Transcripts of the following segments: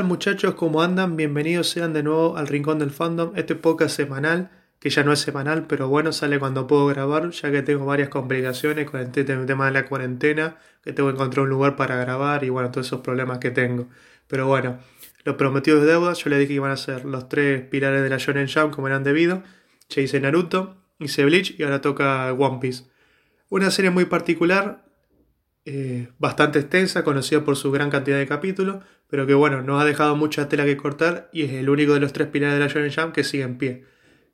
muchachos? ¿Cómo andan? Bienvenidos sean de nuevo al Rincón del Fandom, este podcast semanal, que ya no es semanal, pero bueno, sale cuando puedo grabar, ya que tengo varias complicaciones con el tema de la cuarentena, que tengo que encontrar un lugar para grabar y bueno, todos esos problemas que tengo. Pero bueno, lo prometido es deuda, yo les dije que iban a ser los tres pilares de la Shonen Jump como eran debido. Ya hice Naruto, hice Bleach y ahora toca One Piece. Una serie muy particular, eh, bastante extensa, conocida por su gran cantidad de capítulos, pero que bueno, nos ha dejado mucha tela que cortar y es el único de los tres pilares de la Shonen Jump que sigue en pie.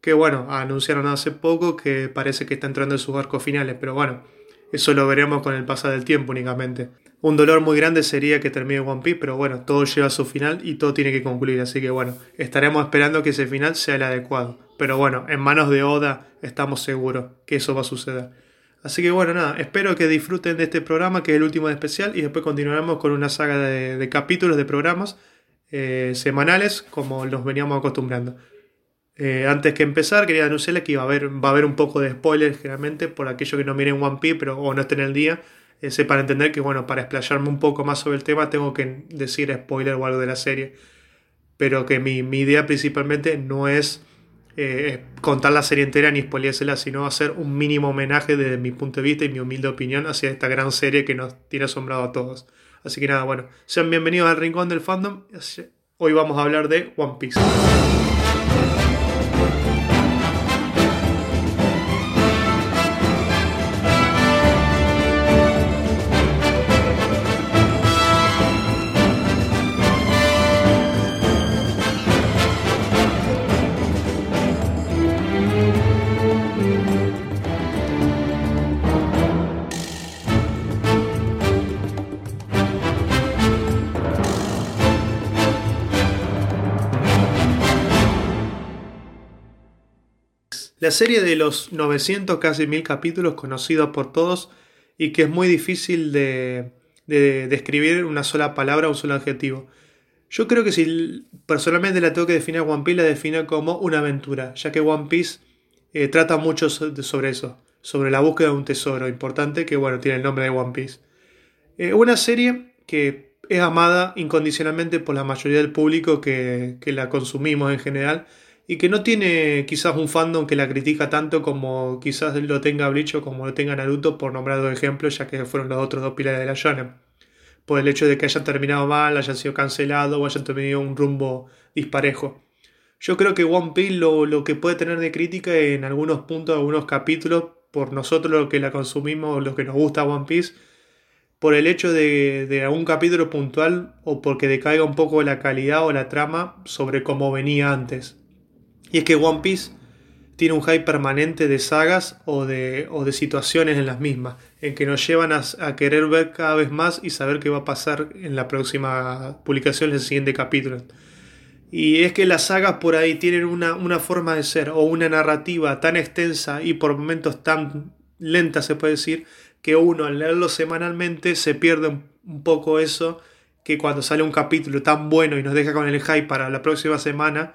Que bueno, anunciaron hace poco que parece que está entrando en sus arcos finales, pero bueno, eso lo veremos con el pasar del tiempo únicamente. Un dolor muy grande sería que termine One Piece, pero bueno, todo lleva a su final y todo tiene que concluir, así que bueno, estaremos esperando que ese final sea el adecuado. Pero bueno, en manos de Oda estamos seguros que eso va a suceder. Así que bueno, nada, espero que disfruten de este programa, que es el último de especial, y después continuaremos con una saga de, capítulos de programas eh, semanales, como los veníamos acostumbrando. Eh, antes que empezar, quería anunciarles que a haber, va a haber un poco de spoilers, generalmente, por aquellos que no miren One Piece pero, o no estén el día, eh, sepan entender que, bueno, para explayarme un poco más sobre el tema, tengo que decir spoiler o algo de la serie. Pero que mi, mi idea principalmente no es eh, contar la serie entera ni spoileársela, sino hacer un mínimo homenaje desde mi punto de vista y mi humilde opinión hacia esta gran serie que nos tiene asombrado a todos. Así que nada, bueno, sean bienvenidos al Rincón del Fandom. Hoy vamos a hablar de One Piece. La serie de los 900, casi 1000 capítulos, conocida por todos y que es muy difícil de, describir una sola palabra, un solo adjetivo. Yo creo que si personalmente la tengo que definir a One Piece, la defino como una aventura, ya que One Piece eh, trata mucho sobre eso, sobre la búsqueda de un tesoro importante que, bueno, tiene el nombre de One Piece. Eh, una serie que es amada incondicionalmente por la mayoría del público que, que la consumimos en general, y que no tiene quizás un fandom que la critica tanto como quizás lo tenga Bleach o como lo tenga Naruto, por nombrar dos ejemplos, ya que fueron los otros dos pilares de la shonen. Por el hecho de que hayan terminado mal, hayan sido cancelados o hayan tenido un rumbo disparejo. Yo creo que One Piece lo, lo que puede tener de crítica en algunos puntos, algunos capítulos, por nosotros los que la consumimos, los que nos gusta One Piece, por el hecho de, de, algún capítulo puntual o porque decaiga un poco la calidad o la trama sobre cómo venía antes. Y es que One Piece tiene un hype permanente de sagas o de, o de situaciones en las mismas, en que nos llevan a, querer ver cada vez más y saber qué va a pasar en la próxima publicación, en el siguiente capítulo. Y es que las sagas por ahí tienen una, una forma de ser o una narrativa tan extensa y por momentos tan lenta, se puede decir, que uno al leerlo semanalmente se pierde un, un poco eso, que cuando sale un capítulo tan bueno y nos deja con el hype para la próxima semana,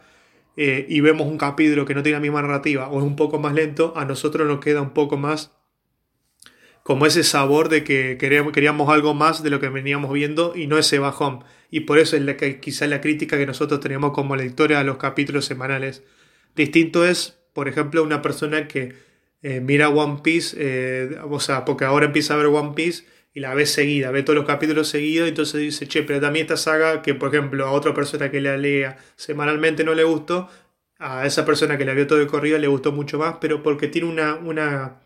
eh, y vemos un capítulo que no tiene la misma narrativa o es un poco más lento, a nosotros nos queda un poco más como ese sabor de que queríamos, algo más de lo que veníamos viendo y no ese bajón. Y por eso es la que, quizá la crítica que nosotros teníamos como lectores a los capítulos semanales. Distinto es, por ejemplo, una persona que eh, mira One Piece, eh, o sea, porque ahora empieza a ver One Piece y la ve seguida, ve todos los capítulos seguidos, y entonces dice, che, pero también esta saga que, por ejemplo, a otra persona que la lea semanalmente no le gustó, a esa persona que la vio todo de corrido le gustó mucho más, pero porque tiene una, una,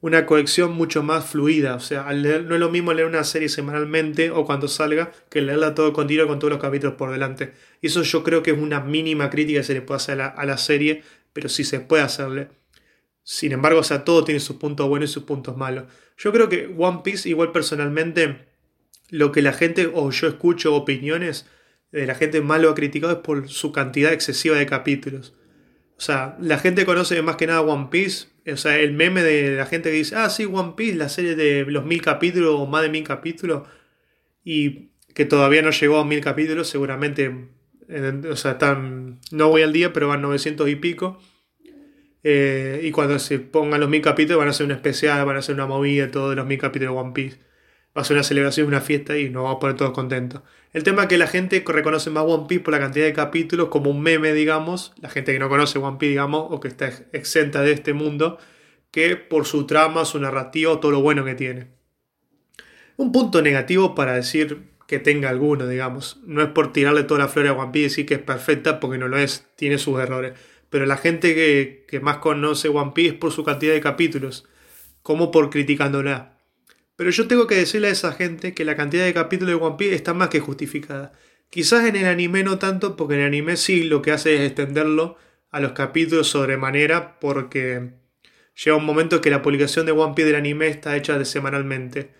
una colección mucho más fluida. O sea, al leer, no es lo mismo leer una serie semanalmente o cuando salga que leerla todo continuo con todos los capítulos por delante. Y eso yo creo que es una mínima crítica que se le puede hacer a la, a la serie, pero sí se puede hacerle. Sin embargo, o sea, todo tiene sus puntos buenos y sus puntos malos. Yo creo que One Piece, igual personalmente, lo que la gente, o yo escucho opiniones de la gente más lo ha criticado es por su cantidad excesiva de capítulos. O sea, la gente conoce más que nada One Piece. O sea, el meme de la gente que dice, ah, sí, One Piece, la serie de los mil capítulos o más de mil capítulos. Y que todavía no llegó a mil capítulos, seguramente. o sea, están, no voy al día, pero van 900 y pico. Eh, y cuando se pongan los mil capítulos van a hacer una especial, van a hacer una movida, todos los mil capítulos de One Piece. va a ser una celebración, una fiesta y nos vamos a poner todos contentos. El tema es que la gente reconoce más One Piece por la cantidad de capítulos como un meme, digamos, la gente que no conoce One Piece, digamos, o que está exenta de este mundo, que por su trama, su narrativa, todo lo bueno que tiene. Un punto negativo para decir que tenga alguno, digamos. No es por tirarle toda la flor a One Piece y decir que es perfecta, porque no lo es, tiene sus errores. Pero la gente que, que más conoce One Piece por su cantidad de capítulos, como por criticándola. Pero yo tengo que decirle a esa gente que la cantidad de capítulos de One Piece está más que justificada. Quizás en el anime no tanto, porque en el anime sí lo que hace es extenderlo a los capítulos sobremanera, porque llega un momento que la publicación de One Piece del anime está hecha de semanalmente.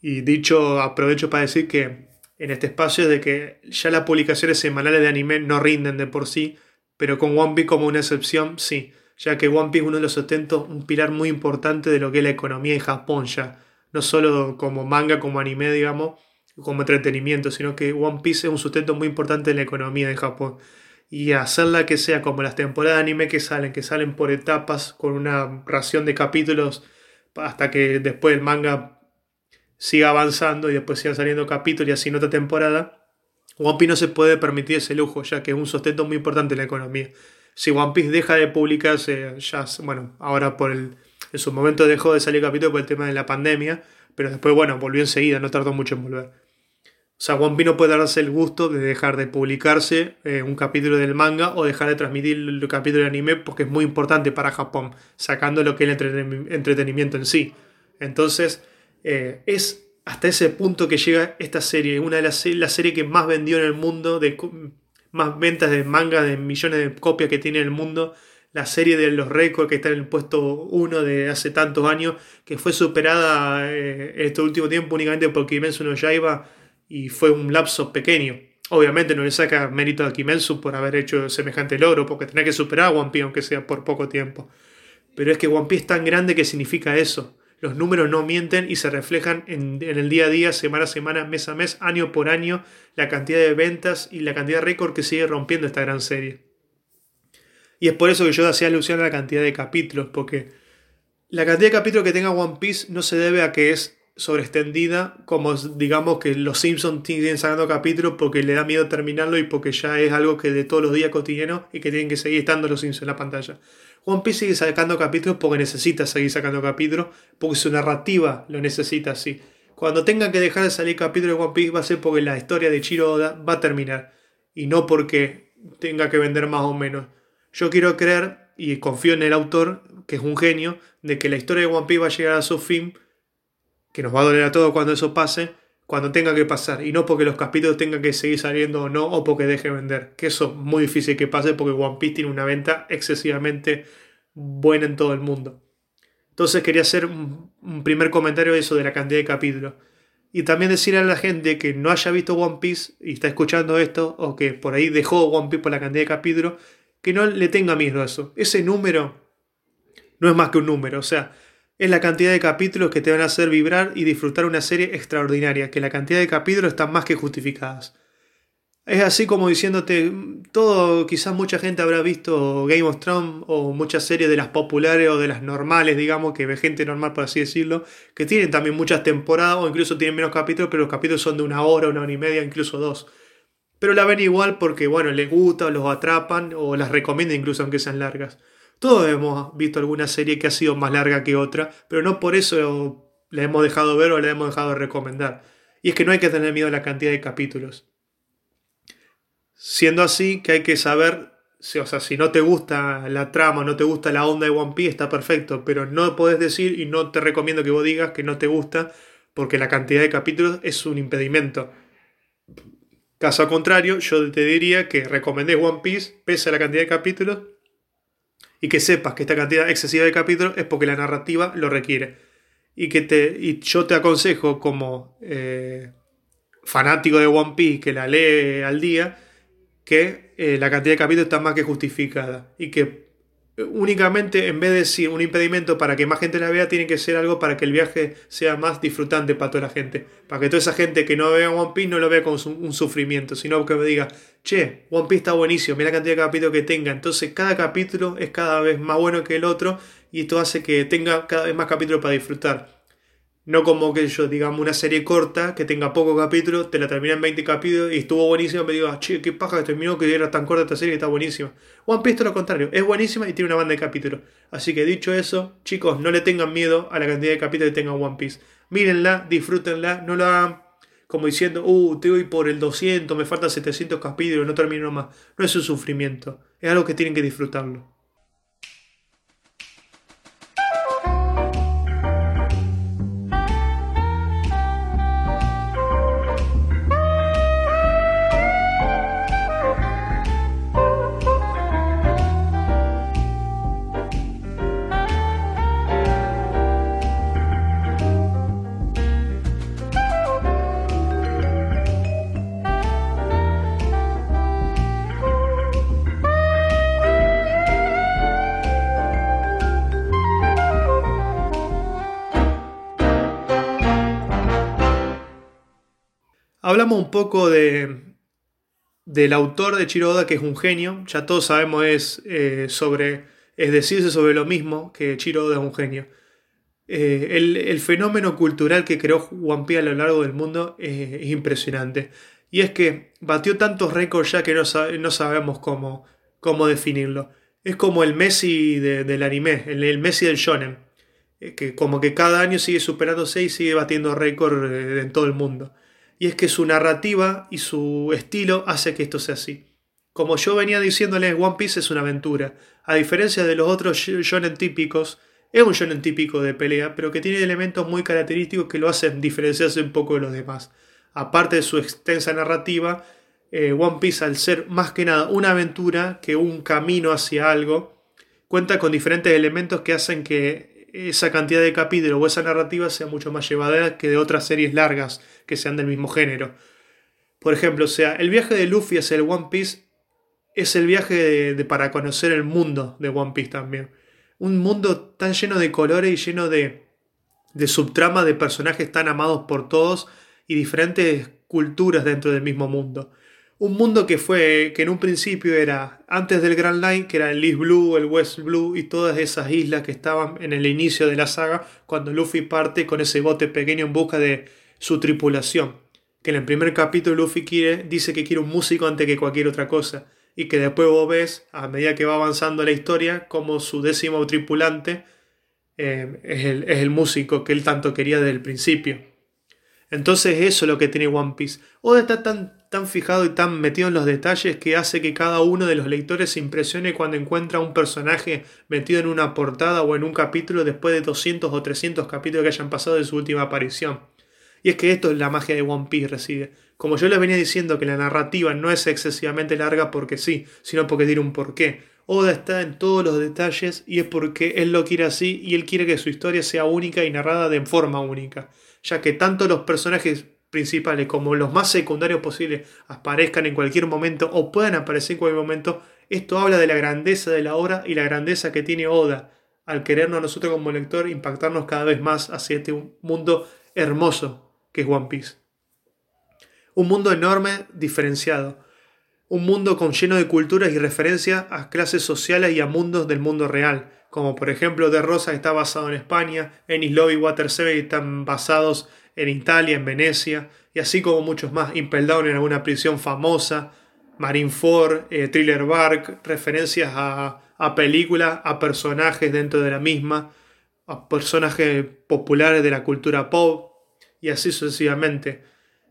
Y dicho, aprovecho para decir que en este espacio de que ya las publicaciones semanales de anime no rinden de por sí, pero con One Piece como una excepción, sí, ya que One Piece es uno de los sustentos, un pilar muy importante de lo que es la economía en Japón ya, no solo como manga, como anime, digamos, como entretenimiento, sino que One Piece es un sustento muy importante en la economía de Japón. Y hacerla que sea como las temporadas de anime que salen, que salen por etapas, con una ración de capítulos, hasta que después el manga siga avanzando y después sigan saliendo capítulos y así en otra temporada, One Piece no se puede permitir ese lujo, ya que es un sustento muy importante en la economía. Si One Piece deja de publicarse, ya, bueno, ahora por el, en su momento dejó de salir capítulo por el tema de la pandemia, pero después, bueno, volvió enseguida, no tardó mucho en volver. O sea, One Piece no puede darse el gusto de dejar de publicarse eh, un capítulo del manga o dejar de transmitir el capítulo de anime porque es muy importante para Japón, sacando lo que es el entretenimiento en sí. Entonces, eh, es hasta ese punto que llega esta serie, una de las la series que más vendió en el mundo, de más ventas de manga, de millones de copias que tiene en el mundo, la serie de los récords que está en el puesto 1 de hace tantos años, que fue superada eh, este último tiempo únicamente por Kimetsu no Yaiba y fue un lapso pequeño. Obviamente no le saca mérito a Kimetsu por haber hecho semejante logro, porque tenía que superar a One Piece aunque sea por poco tiempo. Pero es que One Piece es tan grande que significa eso los números no mienten y se reflejan en, el día a día, semana a semana, mes a mes, año por año, la cantidad de ventas y la cantidad de récord que sigue rompiendo esta gran serie. Y es por eso que yo hacía alusión a la cantidad de capítulos, porque la cantidad de capítulos que tenga One Piece no se debe a que es sobreextendida, como digamos que los Simpsons siguen sacando capítulos porque le da miedo terminarlo y porque ya es algo que de todos los días cotidiano y que tienen que seguir estando los Simpsons en la pantalla. One Piece sigue sacando capítulos porque necesita seguir sacando capítulos, porque su narrativa lo necesita así. Cuando tenga que dejar de salir capítulos de One Piece va a ser porque la historia de Chiro Oda va a terminar y no porque tenga que vender más o menos. Yo quiero creer y confío en el autor, que es un genio, de que la historia de One Piece va a llegar a su fin, que nos va a doler a todos cuando eso pase, cuando tenga que pasar, y no porque los capítulos tengan que seguir saliendo o no, o porque deje de vender, que eso es muy difícil que pase porque One Piece tiene una venta excesivamente buena en todo el mundo. Entonces quería hacer un, primer comentario de eso, de la cantidad de capítulos. Y también decirle a la gente que no haya visto One Piece y está escuchando esto, o que por ahí dejó One Piece por la cantidad de capítulos, que no le tenga miedo a eso. Ese número no es más que un número, o sea, es la cantidad de capítulos que te van a hacer vibrar y disfrutar una serie extraordinaria, que la cantidad de capítulos están más que justificadas. Es así como diciéndote, todo, quizás mucha gente habrá visto Game of Thrones o muchas series de las populares o de las normales, digamos, que ve gente normal por así decirlo, que tienen también muchas temporadas o incluso tienen menos capítulos, pero los capítulos son de una hora, una hora y media, incluso dos. Pero la ven igual porque, bueno, les gusta, los atrapan o las recomiendan incluso aunque sean largas. Todos hemos visto alguna serie que ha sido más larga que otra, pero no por eso la hemos dejado ver o la hemos dejado de recomendar. Y es que no hay que tener miedo a la cantidad de capítulos. Siendo así que hay que saber, si, o sea, si no te gusta la trama, no te gusta la onda de One Piece, está perfecto, pero no puedes decir y no te recomiendo que vos digas que no te gusta porque la cantidad de capítulos es un impedimento. Caso contrario, yo te diría que recomendé One Piece pese a la cantidad de capítulos y que sepas que esta cantidad excesiva de capítulos es porque la narrativa lo requiere. Y que te, y yo te aconsejo como eh, fanático de One Piece que la lee al día, que eh, la cantidad de capítulos está más que justificada. Y que únicamente en vez de decir un impedimento para que más gente la vea, tiene que ser algo para que el viaje sea más disfrutante para toda la gente. Para que toda esa gente que no vea One Piece no lo vea como un sufrimiento, sino que me diga, che, One Piece está buenísimo, mira la cantidad de capítulos que tenga. Entonces cada capítulo es cada vez más bueno que el otro y esto hace que tenga cada vez más capítulos para disfrutar. No como que yo, digamos, una serie corta que tenga pocos capítulos, te la termina en 20 capítulos y estuvo buenísima. Me digo, ah, che, qué paja que terminó, que era tan corta esta serie que está buenísima. One Piece, todo lo contrario, es buenísima y tiene una banda de capítulos. Así que dicho eso, chicos, no le tengan miedo a la cantidad de capítulos que tenga One Piece. Mírenla, disfrútenla, no lo hagan como diciendo, uh, te voy por el 200, me faltan 700 capítulos, no termino más. No es un sufrimiento, es algo que tienen que disfrutarlo. Hablamos un poco de, del autor de Chiro que es un genio. Ya todos sabemos es, eh, sobre, es decirse sobre lo mismo que Chiro es un genio. Eh, el, fenómeno cultural que creó One a lo largo del mundo es impresionante. Y es que batió tantos récords ya que no, no sabemos cómo, cómo, definirlo. Es como el Messi del anime, el, el, Messi del shonen. Eh, que como que cada año sigue superándose y sigue batiendo récords en todo el mundo y es que su narrativa y su estilo hace que esto sea así. Como yo venía diciéndole, One Piece es una aventura. A diferencia de los otros shonen típicos, es un shonen típico de pelea, pero que tiene elementos muy característicos que lo hacen diferenciarse un poco de los demás. Aparte de su extensa narrativa, eh, One Piece, al ser más que nada una aventura que un camino hacia algo, cuenta con diferentes elementos que hacen que esa cantidad de capítulos o esa narrativa sea mucho más llevadera que de otras series largas que sean del mismo género. Por ejemplo, sea, el viaje de Luffy hacia el One Piece es el viaje de, para conocer el mundo de One Piece también. Un mundo tan lleno de colores y lleno de, de subtrama de personajes tan amados por todos y diferentes culturas dentro del mismo mundo. Un mundo que fue, que en un principio era antes del Grand Line, que era el East Blue, el West Blue y todas esas islas que estaban en el inicio de la saga, cuando Luffy parte con ese bote pequeño en busca de su tripulación. Que en el primer capítulo Luffy quiere, dice que quiere un músico antes que cualquier otra cosa. Y que después vos ves, a medida que va avanzando la historia, como su décimo tripulante eh, es, el, es el músico que él tanto quería desde el principio. Entonces eso es lo que tiene One Piece. Oda está tan, tan fijado y tan metido en los detalles que hace que cada uno de los lectores se impresione cuando encuentra un personaje metido en una portada o en un capítulo después de 200 o 300 capítulos que hayan pasado de su última aparición. Y es que esto es la magia de One Piece reside. Como yo les venía diciendo que la narrativa no es excesivamente larga porque sí, sino porque tiene un porqué. Oda está en todos los detalles y es porque él lo quiere así y él quiere que su historia sea única y narrada de forma única ya que tanto los personajes principales como los más secundarios posibles aparezcan en cualquier momento o puedan aparecer en cualquier momento, esto habla de la grandeza de la obra y la grandeza que tiene Oda al querernos nosotros como lector impactarnos cada vez más hacia este mundo hermoso que es One Piece. Un mundo enorme, diferenciado. Un mundo con lleno de culturas y referencias a clases sociales y a mundos del mundo real como por ejemplo De Rosa está basado en España, Ennis Lobby y Water Seven están basados en Italia, en Venecia, y así como muchos más, Impel Down en alguna prisión famosa, Marineford, eh, Thriller Bark, referencias a películas, a personajes dentro de la misma, a personajes populares de la cultura pop, y así sucesivamente.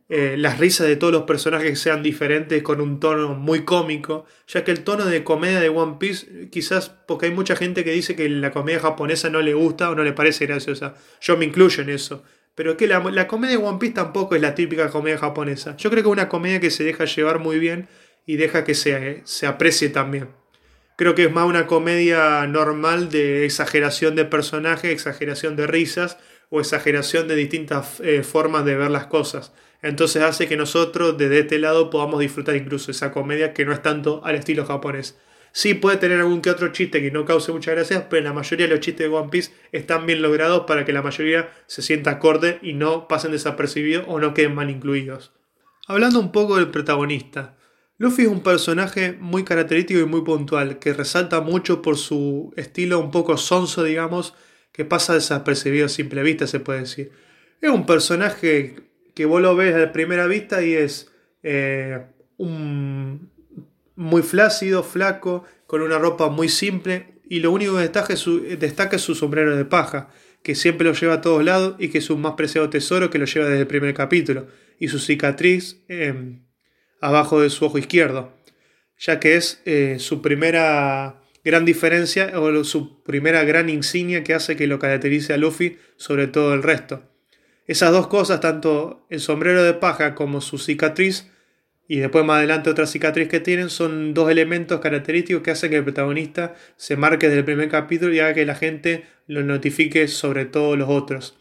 Eh, las risas de todos los personajes sean diferentes con un tono muy cómico, ya que el tono de comedia de One Piece, quizás porque hay mucha gente que dice que la comedia japonesa no le gusta o no le parece graciosa, yo me incluyo en eso, pero que la, comedia de One Piece tampoco es la típica comedia japonesa, yo creo que es una comedia que se deja llevar muy bien y deja que se, se aprecie también. Creo que es más una comedia normal de exageración de personajes, exageración de risas o exageración de distintas eh, formas de ver las cosas. Entonces hace que nosotros desde este lado podamos disfrutar incluso esa comedia que no es tanto al estilo japonés. Sí puede tener algún que otro chiste que no cause muchas gracias, pero la mayoría de los chistes de One Piece están bien logrados para que la mayoría se sienta acorde y no pasen desapercibidos o no queden mal incluidos. Hablando un poco del protagonista. Luffy es un personaje muy característico y muy puntual, que resalta mucho por su estilo un poco sonso, digamos, que pasa desapercibido a simple vista, se puede decir. Es un personaje que vos lo ves a primera vista y es eh, un, muy flácido, flaco, con una ropa muy simple y lo único que destaca es su, sombrero de paja, que siempre lo lleva a todos lados y que es un más preciado tesoro que lo lleva desde el primer capítulo, y su cicatriz em, abajo de su ojo izquierdo, ya que es eh, su primera gran diferencia o su primera gran insignia que hace que lo caracterice a Luffy sobre todo el resto. Esas dos cosas, tanto el sombrero de paja como su cicatriz, y después más adelante otra cicatriz que tienen, son dos elementos característicos que hacen que el protagonista se marque desde el primer capítulo y haga que la gente lo notifique sobre todos los otros.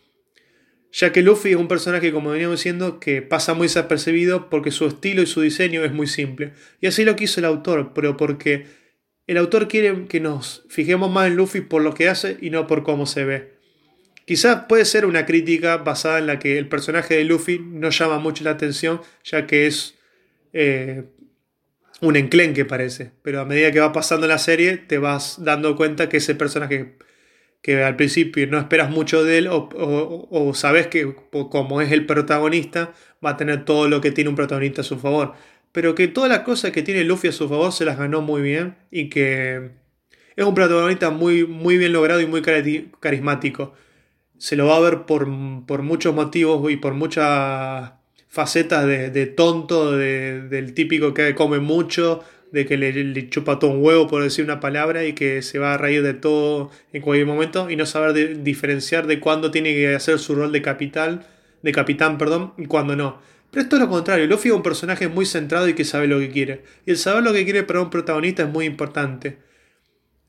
Ya que Luffy es un personaje, como veníamos diciendo, que pasa muy desapercibido porque su estilo y su diseño es muy simple. Y así lo quiso el autor, pero porque el autor quiere que nos fijemos más en Luffy por lo que hace y no por cómo se ve. Quizás puede ser una crítica basada en la que el personaje de Luffy no llama mucho la atención, ya que es eh, un enclenque parece. Pero a medida que va pasando la serie, te vas dando cuenta que ese personaje que al principio no esperas mucho de él o, sabes que como es el protagonista, va a tener todo lo que tiene un protagonista a su favor. Pero que todas las cosas que tiene Luffy a su favor se las ganó muy bien y que es un protagonista muy, muy bien logrado y muy carismático se lo va a ver por, muchos motivos y por muchas facetas de, tonto, del típico que come mucho, de que le, chupa todo un huevo por decir una palabra y que se va a reír de todo en cualquier momento y no saber diferenciar de cuándo tiene que hacer su rol de capital, de capitán, perdón, y cuándo no. Pero esto es lo contrario, Luffy es un personaje muy centrado y que sabe lo que quiere. Y el saber lo que quiere para un protagonista es muy importante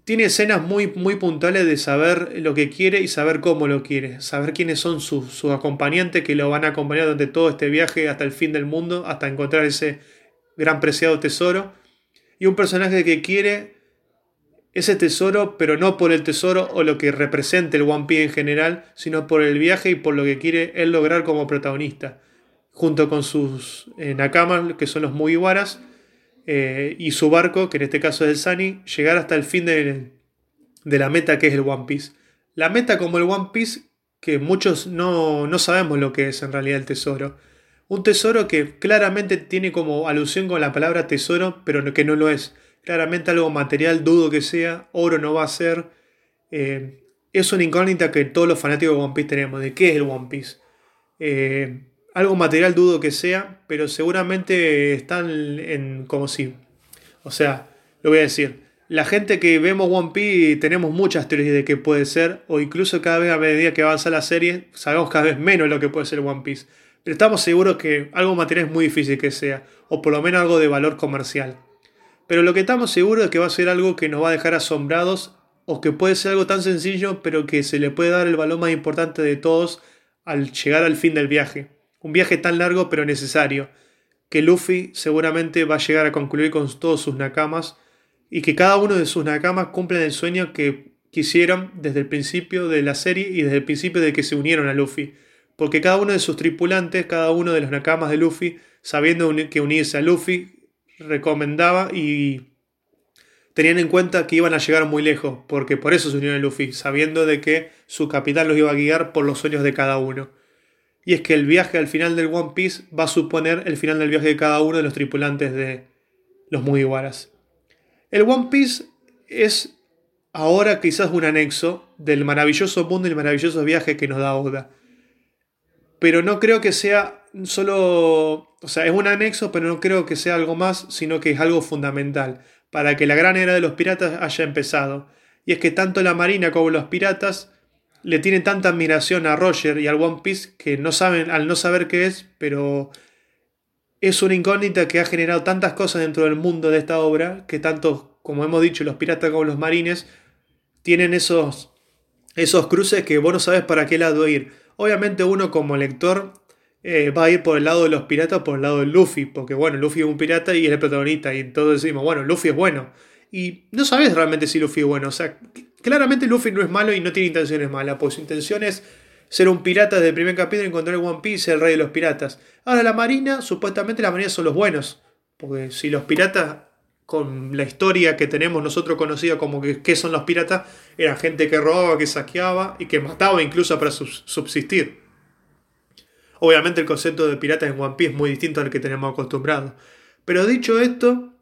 tiene escenas muy, muy puntuales de saber lo que quiere y saber cómo lo quiere. Saber quiénes son sus, acompañantes que lo van a acompañar durante todo este viaje hasta el fin del mundo, hasta encontrar ese gran preciado tesoro. Y un personaje que quiere ese tesoro, pero no por el tesoro o lo que represente el One Piece en general, sino por el viaje y por lo que quiere él lograr como protagonista. Junto con sus eh, nakamas, que son los Mugiwaras, eh, y su barco, que en este caso es el Sunny, llegar hasta el fin de, la meta que es el One Piece. La meta como el One Piece, que muchos no, no sabemos lo que es en realidad el tesoro. Un tesoro que claramente tiene como alusión con la palabra tesoro, pero que no lo es. Claramente algo material, dudo que sea, oro no va a ser. Eh, es una incógnita que todos los fanáticos de One Piece tenemos, de qué es el One Piece. Eh, algo material dudo que sea, pero seguramente están en como si. O sea, lo voy a decir. La gente que vemos One Piece tenemos muchas teorías de qué puede ser, o incluso cada vez a medida que avanza la serie, sabemos cada vez menos lo que puede ser One Piece. Pero estamos seguros que algo material es muy difícil que sea, o por lo menos algo de valor comercial. Pero lo que estamos seguros es que va a ser algo que nos va a dejar asombrados, o que puede ser algo tan sencillo, pero que se le puede dar el valor más importante de todos al llegar al fin del viaje. Un viaje tan largo pero necesario, que Luffy seguramente va a llegar a concluir con todos sus nakamas y que cada uno de sus nakamas cumplen el sueño que quisieron desde el principio de la serie y desde el principio de que se unieron a Luffy. Porque cada uno de sus tripulantes, cada uno de los nakamas de Luffy, sabiendo que unirse a Luffy, recomendaba y tenían en cuenta que iban a llegar muy lejos, porque por eso se unieron a Luffy, sabiendo de que su capitán los iba a guiar por los sueños de cada uno y es que el viaje al final del One Piece va a suponer el final del viaje de cada uno de los tripulantes de los Mugiwaras. El One Piece es ahora quizás un anexo del maravilloso mundo y el maravilloso viaje que nos da Oda. Pero no creo que sea solo, o sea, es un anexo, pero no creo que sea algo más, sino que es algo fundamental para que la gran era de los piratas haya empezado. Y es que tanto la Marina como los piratas le tienen tanta admiración a Roger y al One Piece que no saben, al no saber qué es, pero es una incógnita que ha generado tantas cosas dentro del mundo de esta obra que tanto, como hemos dicho, los piratas como los marines tienen esos, esos cruces que vos no sabes para qué lado ir. Obviamente uno como lector eh, va a ir por el lado de los piratas, por el lado de Luffy, porque bueno, Luffy es un pirata y es el protagonista, y entonces decimos, bueno, Luffy es bueno. Y no sabes realmente si Luffy es bueno, o sea, Claramente Luffy no es malo y no tiene intenciones malas, pues su intención es ser un pirata desde el primer capítulo, encontrar el One Piece, el rey de los piratas. Ahora la Marina, supuestamente la Marina son los buenos, porque si los piratas, con la historia que tenemos nosotros conocida como que qué son los piratas, eran gente que robaba, que saqueaba y que mataba incluso para subsistir. Obviamente el concepto de piratas en One Piece es muy distinto al que tenemos acostumbrados. Pero dicho esto,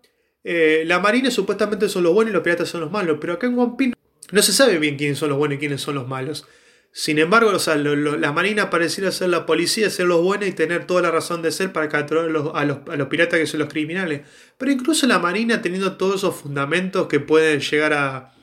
eh, la marina supuestamente son los buenos y los piratas son los malos, pero acá en One Piece no se sabe bien quiénes son los buenos y quiénes son los malos. Sin embargo, la marina pareciera ser la policía, ser los buenos y tener toda la razón de ser para capturar a los, a los, piratas que son los criminales. Pero incluso la marina teniendo todos esos fundamentos que pueden llegar a,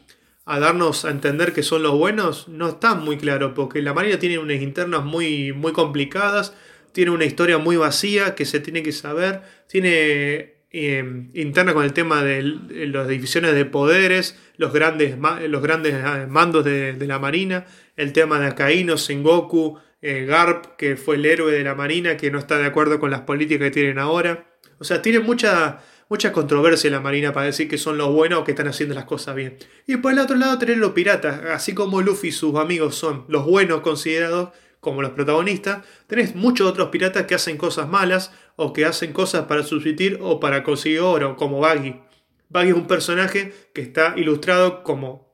a darnos a entender que son los buenos, no está muy claro, porque la marina tiene unas internas muy, muy complicadas, tiene una historia muy vacía que se tiene que saber, tiene eh, interna con el tema de las divisiones de poderes, los grandes, los grandes eh, mandos de, la Marina, el tema de Akaino, Sengoku, eh, Garp, que fue el héroe de la Marina, que no está de acuerdo con las políticas que tienen ahora. O sea, tiene mucha, mucha controversia la Marina para decir que son los buenos o que están haciendo las cosas bien. Y por el otro lado tener los piratas, así como Luffy y sus amigos son los buenos considerados, como los protagonistas, tenés muchos otros piratas que hacen cosas malas o que hacen cosas para subsistir o para conseguir oro, como Baggy. Baggy es un personaje que está ilustrado como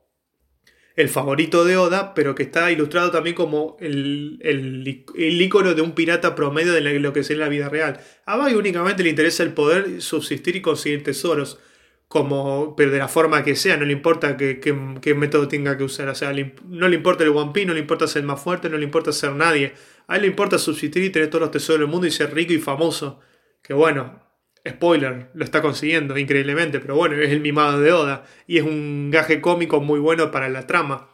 el favorito de Oda, pero que está ilustrado también como el, el, ícono de un pirata promedio de lo que es en la vida real. A Baggy únicamente le interesa el poder subsistir y conseguir tesoros como, pero de la forma que sea, no le importa qué, método tenga que usar, o sea, no le importa el One Piece, no le importa ser más fuerte, no le importa ser nadie, a él le importa subsistir y tener todos los tesoros del mundo y ser rico y famoso, que bueno, spoiler, lo está consiguiendo increíblemente, pero bueno, es el mimado de Oda y es un gaje cómico muy bueno para la trama.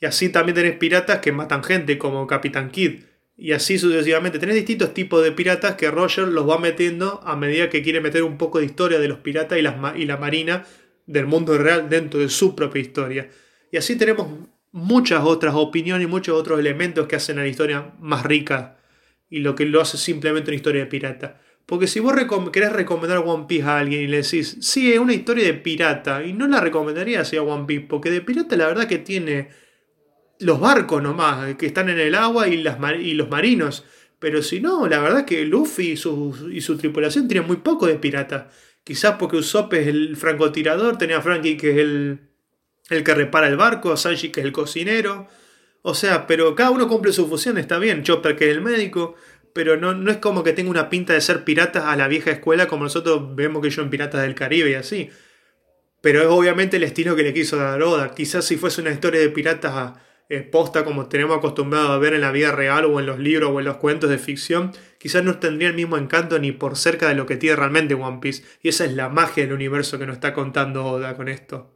Y así también tenés piratas que matan gente, como Capitán Kid, y así sucesivamente. Tenés distintos tipos de piratas que Roger los va metiendo a medida que quiere meter un poco de historia de los piratas y, y la marina del mundo real dentro de su propia historia. Y así tenemos muchas otras opiniones y muchos otros elementos que hacen a la historia más rica y lo que lo hace simplemente una historia de pirata. Porque si vos querés recomendar One Piece a alguien y le decís, sí, es una historia de pirata, y no la recomendaría así a One Piece, porque de pirata la verdad que tiene los barcos nomás, que están en el agua y, y los marinos. Pero si no, la verdad que Luffy y su, y su tripulación tienen muy poco de pirata. Quizás porque Usopp es el francotirador, tenía a Frankie que es el, el que repara el barco, a Sanji que es el cocinero. O sea, pero cada uno cumple su función, está bien. Chopper que es el médico, pero no, no es como que tenga una pinta de ser piratas a la vieja escuela como nosotros vemos que yo en Piratas del Caribe y así. Pero es obviamente el estilo que le quiso dar Oda. Quizás si fuese una historia de piratas a, posta como tenemos acostumbrado a ver en la vida real o en los libros o en los cuentos de ficción, quizás no tendría el mismo encanto ni por cerca de lo que tiene realmente One Piece. Y esa es la magia del universo que nos está contando Oda con esto.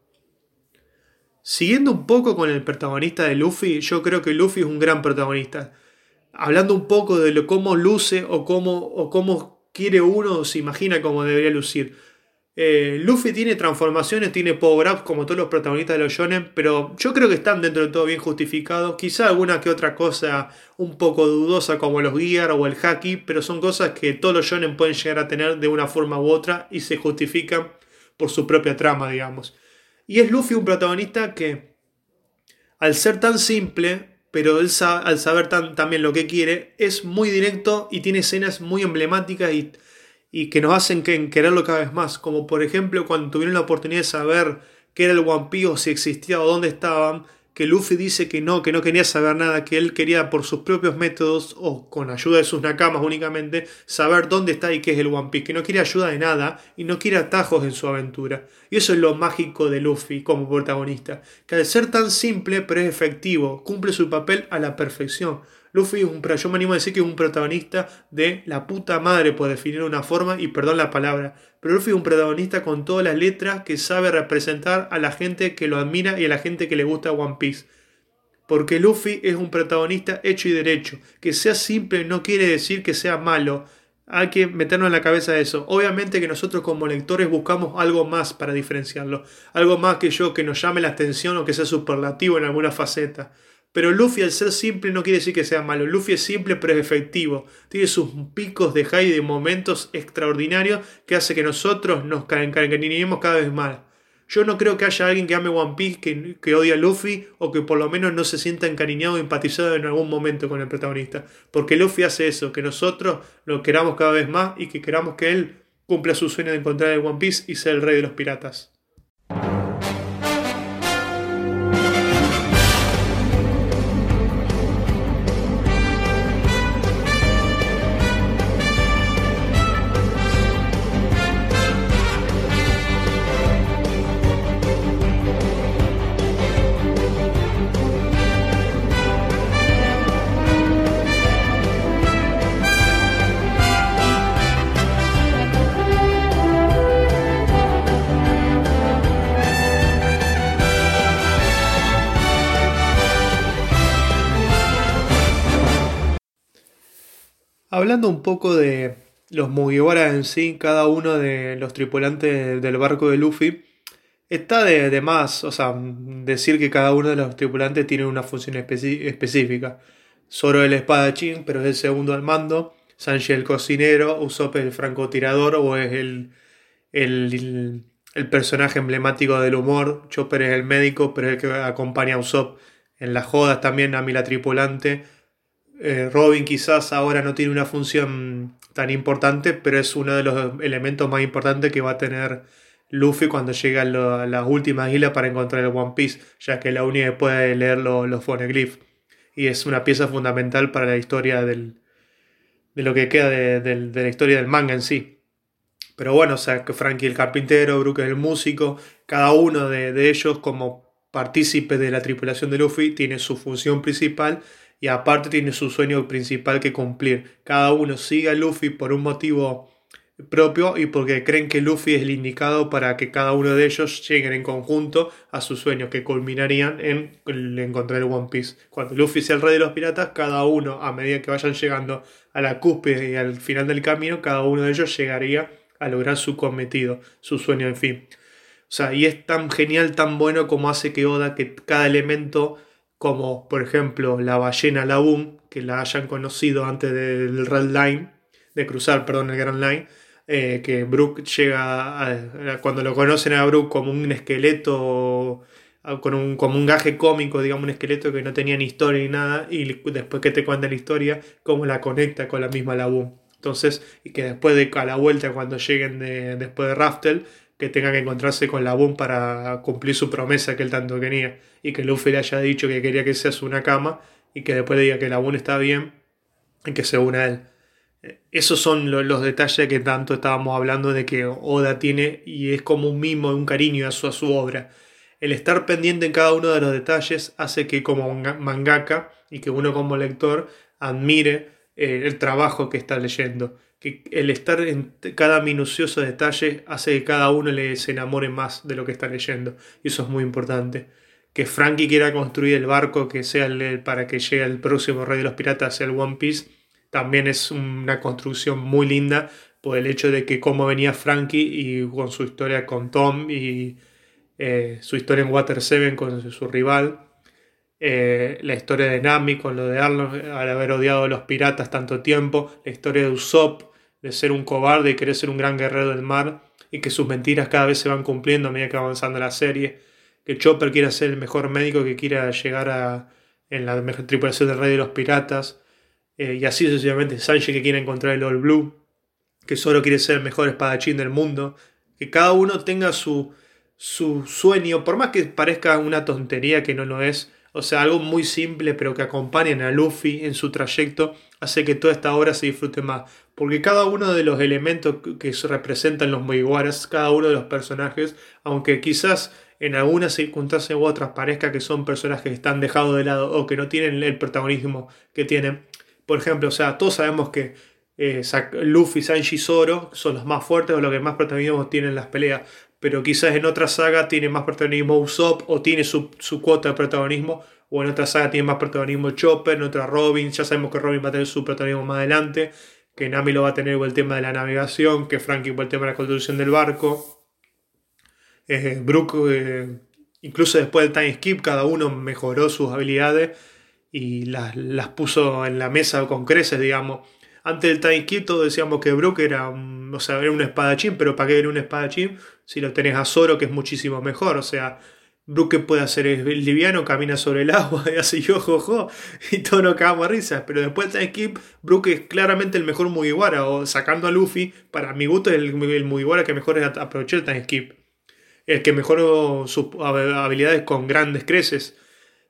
Siguiendo un poco con el protagonista de Luffy, yo creo que Luffy es un gran protagonista. Hablando un poco de lo, cómo luce o cómo, o cómo quiere uno o se imagina cómo debería lucir. Eh, Luffy tiene transformaciones, tiene power-ups como todos los protagonistas de los shonen, pero yo creo que están dentro de todo bien justificados. Quizá alguna que otra cosa un poco dudosa como los Gear o el Haki, pero son cosas que todos los shonen pueden llegar a tener de una forma u otra y se justifican por su propia trama, digamos. Y es Luffy un protagonista que, al ser tan simple, pero él al saber tan, también lo que quiere, es muy directo y tiene escenas muy emblemáticas y y que nos hacen que, quererlo cada vez más. Como por ejemplo cuando tuvieron la oportunidad de saber qué era el One Piece o si existía o dónde estaban, que Luffy dice que no, que no quería saber nada, que él quería por sus propios métodos o con ayuda de sus nakamas únicamente saber dónde está y qué es el One Piece, que no quiere ayuda de nada y no quiere atajos en su aventura. Y eso es lo mágico de Luffy como protagonista, que al ser tan simple pero es efectivo, cumple su papel a la perfección. Luffy es un, yo me animo a decir que es un protagonista de la puta madre, por definir una forma, y perdón la palabra. Pero Luffy es un protagonista con todas las letras que sabe representar a la gente que lo admira y a la gente que le gusta One Piece. Porque Luffy es un protagonista hecho y derecho. Que sea simple no quiere decir que sea malo. Hay que meternos en la cabeza eso. Obviamente que nosotros como lectores buscamos algo más para diferenciarlo. Algo más que yo que nos llame la atención o que sea superlativo en alguna faceta. Pero Luffy al ser simple no quiere decir que sea malo. Luffy es simple pero es efectivo. Tiene sus picos de high de momentos extraordinarios que hace que nosotros nos encariñemos cada vez más. Yo no creo que haya alguien que ame One Piece que, que odie a Luffy o que por lo menos no se sienta encariñado o empatizado en algún momento con el protagonista. Porque Luffy hace eso, que nosotros lo queramos cada vez más y que queramos que él cumpla su sueño de encontrar el One Piece y ser el rey de los piratas. Hablando un poco de los Mugiwara en sí, cada uno de los tripulantes del barco de Luffy, está de, más, o sea, decir que cada uno de los tripulantes tiene una función específica. Zoro el espadachín, pero es el segundo al mando. Sanji el cocinero, Usopp el francotirador o es el, el, personaje emblemático del humor. Chopper es el médico, pero es el que acompaña a Usopp en las jodas también, a la tripulante. Eh, Robin quizás ahora no tiene una función tan importante, pero es uno de los elementos más importantes que va a tener Luffy cuando llega a, las últimas islas para encontrar el One Piece, ya que la única que puede leer los phoneglyphs. Y es una pieza fundamental para la historia del, de lo que queda de, la historia del manga en sí. Pero bueno, o sea, que Frankie el carpintero, Brook el músico, cada uno de, de ellos como partícipe de la tripulación de Luffy tiene su función principal y aparte tiene su sueño principal que cumplir. Cada uno sigue a Luffy por un motivo propio y porque creen que Luffy es el indicado para que cada uno de ellos lleguen en conjunto a sus sueños que culminarían en encontrar el One Piece. Cuando Luffy sea el rey de los piratas, cada uno, a medida que vayan llegando a la cúspide y al final del camino, cada uno de ellos llegaría a lograr su cometido, su sueño, en fin. O sea, y es tan genial, tan bueno como hace que Oda que cada elemento, como por ejemplo la ballena Laboon, que la hayan conocido antes del Red Line, de cruzar, perdón, el Grand Line, eh, que Brook llega, cuando lo conocen a Brook como un esqueleto, con un, como un gaje cómico, digamos, un esqueleto que no tenía ni historia ni nada, y después que te cuenta la historia, cómo la conecta con la misma Laboon. Entonces, y que después de a la vuelta, cuando lleguen después de Raftel, que tenga que encontrarse con Laboon para cumplir su promesa que él tanto quería, y que Luffy le haya dicho que quería que sea una cama, y que después le diga que Laboon está bien, y que se una a él. Esos son los detalles que tanto estábamos hablando de que Oda tiene y es como un mimo, un cariño a su, a su obra. El estar pendiente en cada uno de los detalles hace que como mangaka y que uno como lector admire eh, el trabajo que está leyendo. Que el estar en cada minucioso detalle hace que cada uno le se enamore más de lo que está leyendo. Y eso es muy importante. Que Frankie quiera construir el barco que sea el, para que llegue el próximo rey de los piratas, el One Piece también es una construcción muy linda por el hecho de que cómo venía Frankie y con su historia con Tom y eh, su historia en Water 7 con su rival. Eh, la historia de Nami con lo de Arnold al haber odiado a los piratas tanto tiempo. La historia de Usopp de ser un cobarde y querer ser un gran guerrero del mar y que sus mentiras cada vez se van cumpliendo a medida que va avanzando la serie. Que Chopper quiera ser el mejor médico que quiera llegar a en la tripulación del rey de los piratas eh, y así sucesivamente. Sanji que quiere encontrar el All Blue, que solo quiere ser el mejor espadachín del mundo. Que cada uno tenga su, su sueño, por más que parezca una tontería que no lo es. O sea, algo muy simple, pero que acompañen a Luffy en su trayecto, hace que toda esta obra se disfrute más. Porque cada uno de los elementos que se representan los Mugiwaras, cada uno de los personajes, aunque quizás en algunas circunstancias u otras parezca que son personajes que están dejados de lado o que no tienen el protagonismo que tienen, por ejemplo, o sea, todos sabemos que eh, Luffy, Sanji y Zoro son los más fuertes o los que más protagonismo tienen en las peleas. Pero quizás en otra saga tiene más protagonismo Usopp o tiene su, cuota de protagonismo. O en otra saga tiene más protagonismo Chopper, en otra Robin. Ya sabemos que Robin va a tener su protagonismo más adelante. Que Nami lo va a tener el tema de la navegación. Que Frankie por el tema de la construcción del barco. Eh, Brook, eh, incluso después del time skip, cada uno mejoró sus habilidades y las, las, puso en la mesa con creces, digamos. Antes del Time todos decíamos que Brook era un, o sea, era un espadachín, pero ¿para qué era un espadachín si lo tenés a Zoro que es muchísimo mejor? O sea, Brook puede hacer es liviano, camina sobre el agua y hace yo, jo, y todo nos cagamos a risas. Pero después del Time Skip, Brook es claramente el mejor Mugiwara, o sacando a Luffy, para mi gusto es el, el Mugiwara que mejor aprovechó el Time. El que mejoró sus habilidades con grandes creces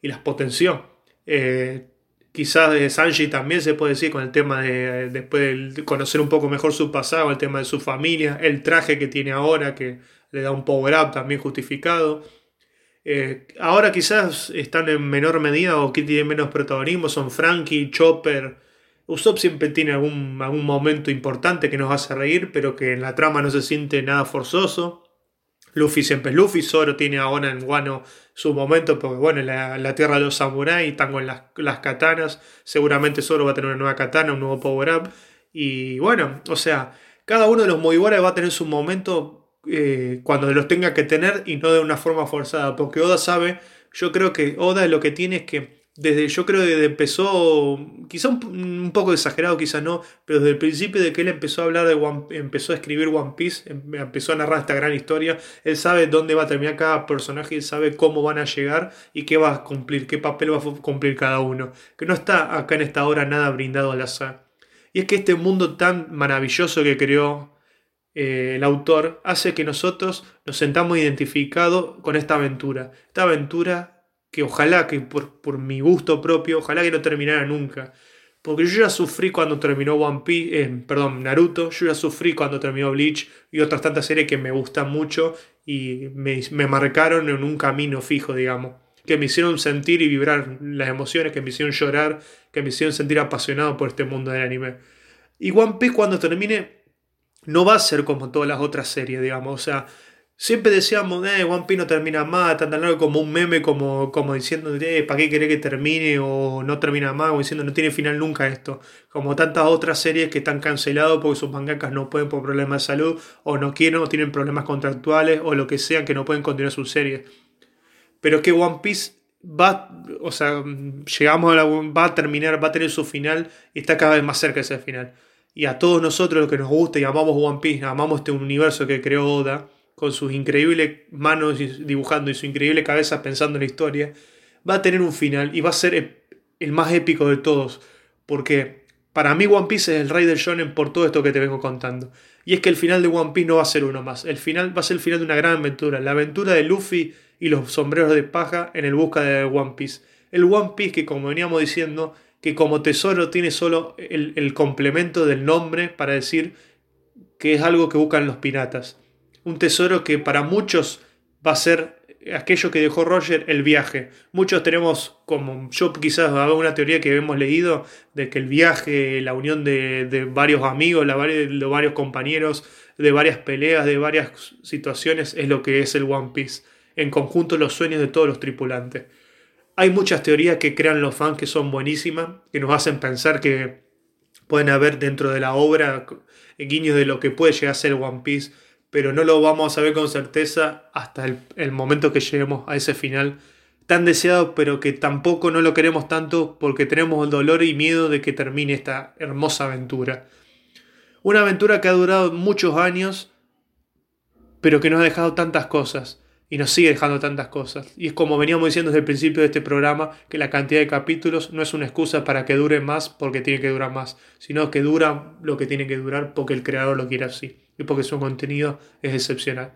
y las potenció. Eh, quizás de Sanji también se puede decir con el tema de después de conocer un poco mejor su pasado, el tema de su familia, el traje que tiene ahora que le da un power up también justificado. Eh, ahora quizás están en menor medida o que tienen menos protagonismo, son Frankie, Chopper. Usopp siempre tiene algún, algún momento importante que nos hace reír, pero que en la trama no se siente nada forzoso. Luffy siempre es Luffy, Zoro tiene ahora en Wano su momento, porque bueno, la, tierra de los samuráis están con las, las, katanas, seguramente Zoro va a tener una nueva katana, un nuevo power up, Y bueno, o sea, cada uno de los Mugiwara va a tener su momento eh, cuando los tenga que tener y no de una forma forzada, porque Oda sabe, yo creo que Oda lo que tiene es que desde, yo creo que empezó, quizá un, poco exagerado, quizá no, pero desde el principio de que él empezó a hablar de One, empezó a escribir One Piece, em, empezó a narrar esta gran historia, él sabe dónde va a terminar cada personaje, él sabe cómo van a llegar y qué va a cumplir, qué papel va a cumplir cada uno, que no está acá en esta hora nada brindado al azar. Y es que este mundo tan maravilloso que creó eh, el autor hace que nosotros nos sentamos identificados con esta aventura. Esta aventura que ojalá que por, mi gusto propio, ojalá que no terminara nunca. Porque yo ya sufrí cuando terminó One Piece, eh, perdón, Naruto, yo ya sufrí cuando terminó Bleach y otras tantas series que me gustan mucho y me, me marcaron en un camino fijo, digamos. Que me hicieron sentir y vibrar las emociones, que me hicieron llorar, que me hicieron sentir apasionado por este mundo del anime. Y One Piece cuando termine no va a ser como todas las otras series, digamos. O sea, Siempre decíamos, eh, One Piece no termina más, tan tan largo como un meme, como, como diciendo, eh, ¿para qué querés que termine? O no termina más, o diciendo, no tiene final nunca esto. Como tantas otras series que están canceladas porque sus mangakas no pueden por problemas de salud, o no quieren, o tienen problemas contractuales, o lo que sea, que no pueden continuar sus series. Pero que One Piece va, o sea, llegamos a la, va a terminar, va a tener su final y está cada vez más cerca de ese final. Y a todos nosotros, los que nos gusta y amamos One Piece, amamos este universo que creó Oda, con sus increíbles manos dibujando y su increíble cabeza pensando en la historia, va a tener un final y va a ser el más épico de todos. Porque para mí One Piece es el rey del shonen por todo esto que te vengo contando. Y es que el final de One Piece no va a ser uno más. El final va a ser el final de una gran aventura. La aventura de Luffy y los sombreros de paja en el busca de One Piece. El One Piece que como veníamos diciendo, que como tesoro tiene solo el, el complemento del nombre para decir que es algo que buscan los piratas un tesoro que para muchos va a ser aquello que dejó Roger, el viaje. Muchos tenemos, como yo quizás hago una teoría que hemos leído, de que el viaje, la unión de, varios amigos, la, de varios compañeros, de varias peleas, de varias situaciones, es lo que es el One Piece. En conjunto los sueños de todos los tripulantes. Hay muchas teorías que crean los fans que son buenísimas, que nos hacen pensar que pueden haber dentro de la obra guiños de lo que puede llegar a ser One Piece pero no lo vamos a saber con certeza hasta el, momento que lleguemos a ese final tan deseado, pero que tampoco no lo queremos tanto porque tenemos el dolor y miedo de que termine esta hermosa aventura. Una aventura que ha durado muchos años, pero que nos ha dejado tantas cosas y nos sigue dejando tantas cosas. Y es como veníamos diciendo desde el principio de este programa, que la cantidad de capítulos no es una excusa para que dure más porque tiene que durar más, sino que dura lo que tiene que durar porque el creador lo quiere así porque su contenido es excepcional.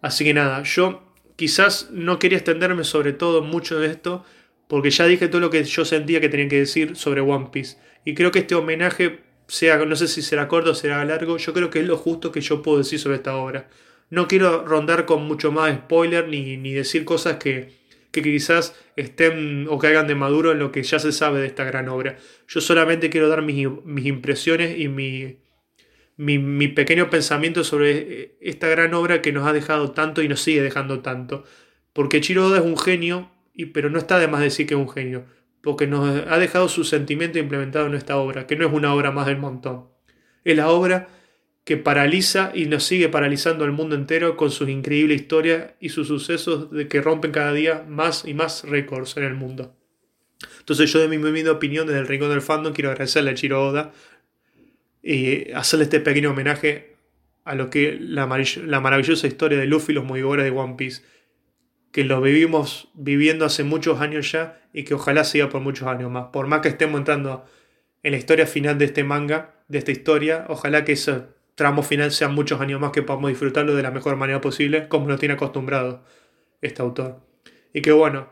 Así que nada, yo quizás no quería extenderme sobre todo mucho de esto, porque ya dije todo lo que yo sentía que tenía que decir sobre One Piece. Y creo que este homenaje, sea, no sé si será corto o será largo, yo creo que es lo justo que yo puedo decir sobre esta obra. No quiero rondar con mucho más spoiler ni, ni decir cosas que, que quizás estén o caigan de maduro en lo que ya se sabe de esta gran obra. Yo solamente quiero dar mis, mis impresiones y mi, mi, pequeño pensamiento sobre eh, esta gran obra que nos ha dejado tanto y nos sigue dejando tanto. Porque Chiro es un genio, y, pero no está de más decir que es un genio, porque nos ha dejado su sentimiento implementado en esta obra, que no es una obra más del montón. Es la obra que paraliza y nos sigue paralizando el mundo entero con sus increíbles historias y sus sucesos de que rompen cada día más y más récords en el mundo. Entonces yo de mi misma opinión desde el rincón del fandom quiero agradecerle a Chiro Oda y hacerle este pequeño homenaje a lo que la, la maravillosa historia de Luffy y los Mugiwara de One Piece, que lo vivimos viviendo hace muchos años ya y que ojalá siga por muchos años más. Por más que estemos entrando en la historia final de este manga, de esta historia, ojalá que ese tramo final sea muchos años más que podamos disfrutarlo de la mejor manera posible, como nos tiene acostumbrado este autor. Y que bueno,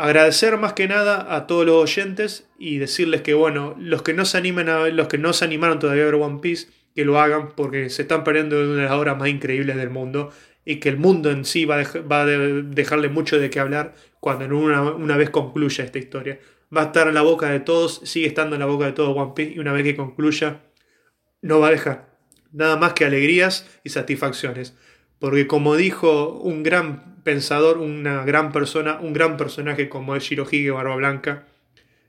agradecer más que nada a todos los oyentes y decirles que bueno, los que no se animen a los que no se animaron todavía a ver One Piece, que lo hagan porque se están perdiendo de una de las obras más increíbles del mundo y que el mundo en sí va a, va a dejarle mucho de qué hablar cuando una, una, vez concluya esta historia. Va a estar en la boca de todos, sigue estando en la boca de todos One Piece y una vez que concluya no va a dejar nada más que alegrías y satisfacciones. Porque como dijo un gran pensador, una gran persona, un gran personaje como es Shirohige Barba Blanca,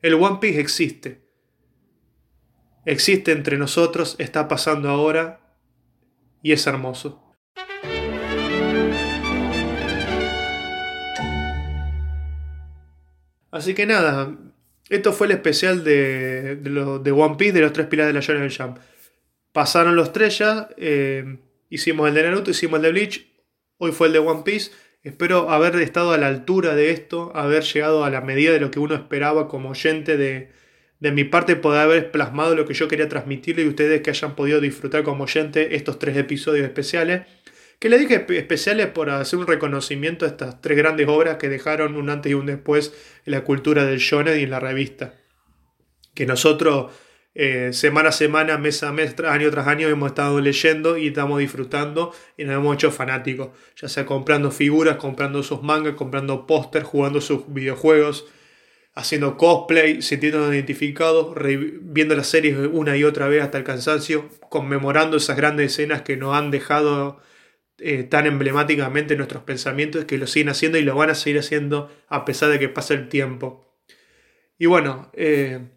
el One Piece existe. existe entre nosotros, está pasando ahora y es hermoso. Así que nada, esto fue el especial de, de, One Piece, de los tres pilares de la Shonen Jump. Pasaron los tres ya, eh, hicimos el de Naruto, hicimos el de Bleach, hoy fue el de One Piece. Espero haber estado a la altura de esto, haber llegado a la medida de lo que uno esperaba como oyente de, de mi parte, poder haber plasmado lo que yo quería transmitirle y ustedes que hayan podido disfrutar como oyente estos tres episodios especiales. Que le dije especiales por hacer un reconocimiento a estas tres grandes obras que dejaron un antes y un después en la cultura del shonen y en la revista. Que nosotros eh, semana a semana, mes a mes, año tras año hemos estado leyendo y estamos disfrutando y nos hemos hecho fanáticos. Ya sea comprando figuras, comprando sus mangas, comprando póster, jugando sus videojuegos, haciendo cosplay, sintiéndonos identificados, viendo las series una y otra vez hasta el cansancio, conmemorando esas grandes escenas que nos han dejado eh, tan emblemáticamente nuestros pensamientos que lo siguen haciendo y lo van a seguir haciendo a pesar de que pase el tiempo. Y bueno, eh,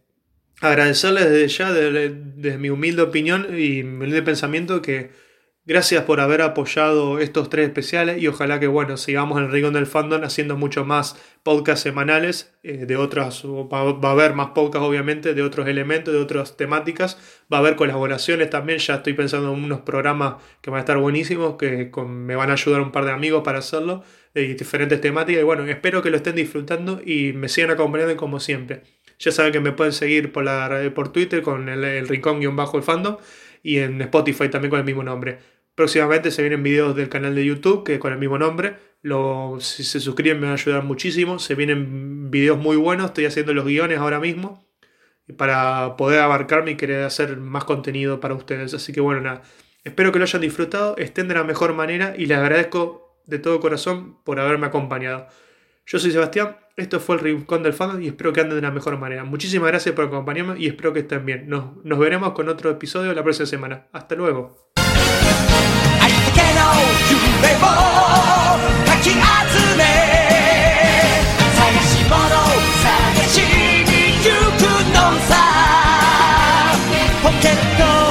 agradecerles desde ya, desde, mi humilde opinión y mi humilde pensamiento, que Gracias por haber apoyado estos tres especiales y ojalá que bueno, sigamos en el Rincón del Fandom haciendo mucho más podcasts semanales eh, de otras, va, a haber más podcasts obviamente de otros elementos, de otras temáticas, va a haber colaboraciones también, ya estoy pensando en unos programas que van a estar buenísimos, que me van a ayudar un par de amigos para hacerlo, de diferentes temáticas y bueno, espero que lo estén disfrutando y me sigan acompañando como siempre. Ya saben que me pueden seguir por, la, por Twitter con el, el rincón-el fandom y en Spotify también con el mismo nombre. Próximamente se vienen videos del canal de YouTube que con el mismo nombre. Lo, si se suscriben me va a ayudar muchísimo. Se vienen videos muy buenos. Estoy haciendo los guiones ahora mismo. Para poder abarcarme y querer hacer más contenido para ustedes. Así que bueno, nada. Espero que lo hayan disfrutado. Estén de la mejor manera. Y les agradezco de todo corazón por haberme acompañado. Yo soy Sebastián Esto fue el Rincón del Fandom y espero que anden de la mejor manera. Muchísimas gracias por acompañarme y espero que estén bien. Nos, nos veremos con otro episodio la próxima semana. Hasta luego. けの夢をかき集め探し物探しに行くのさポケットの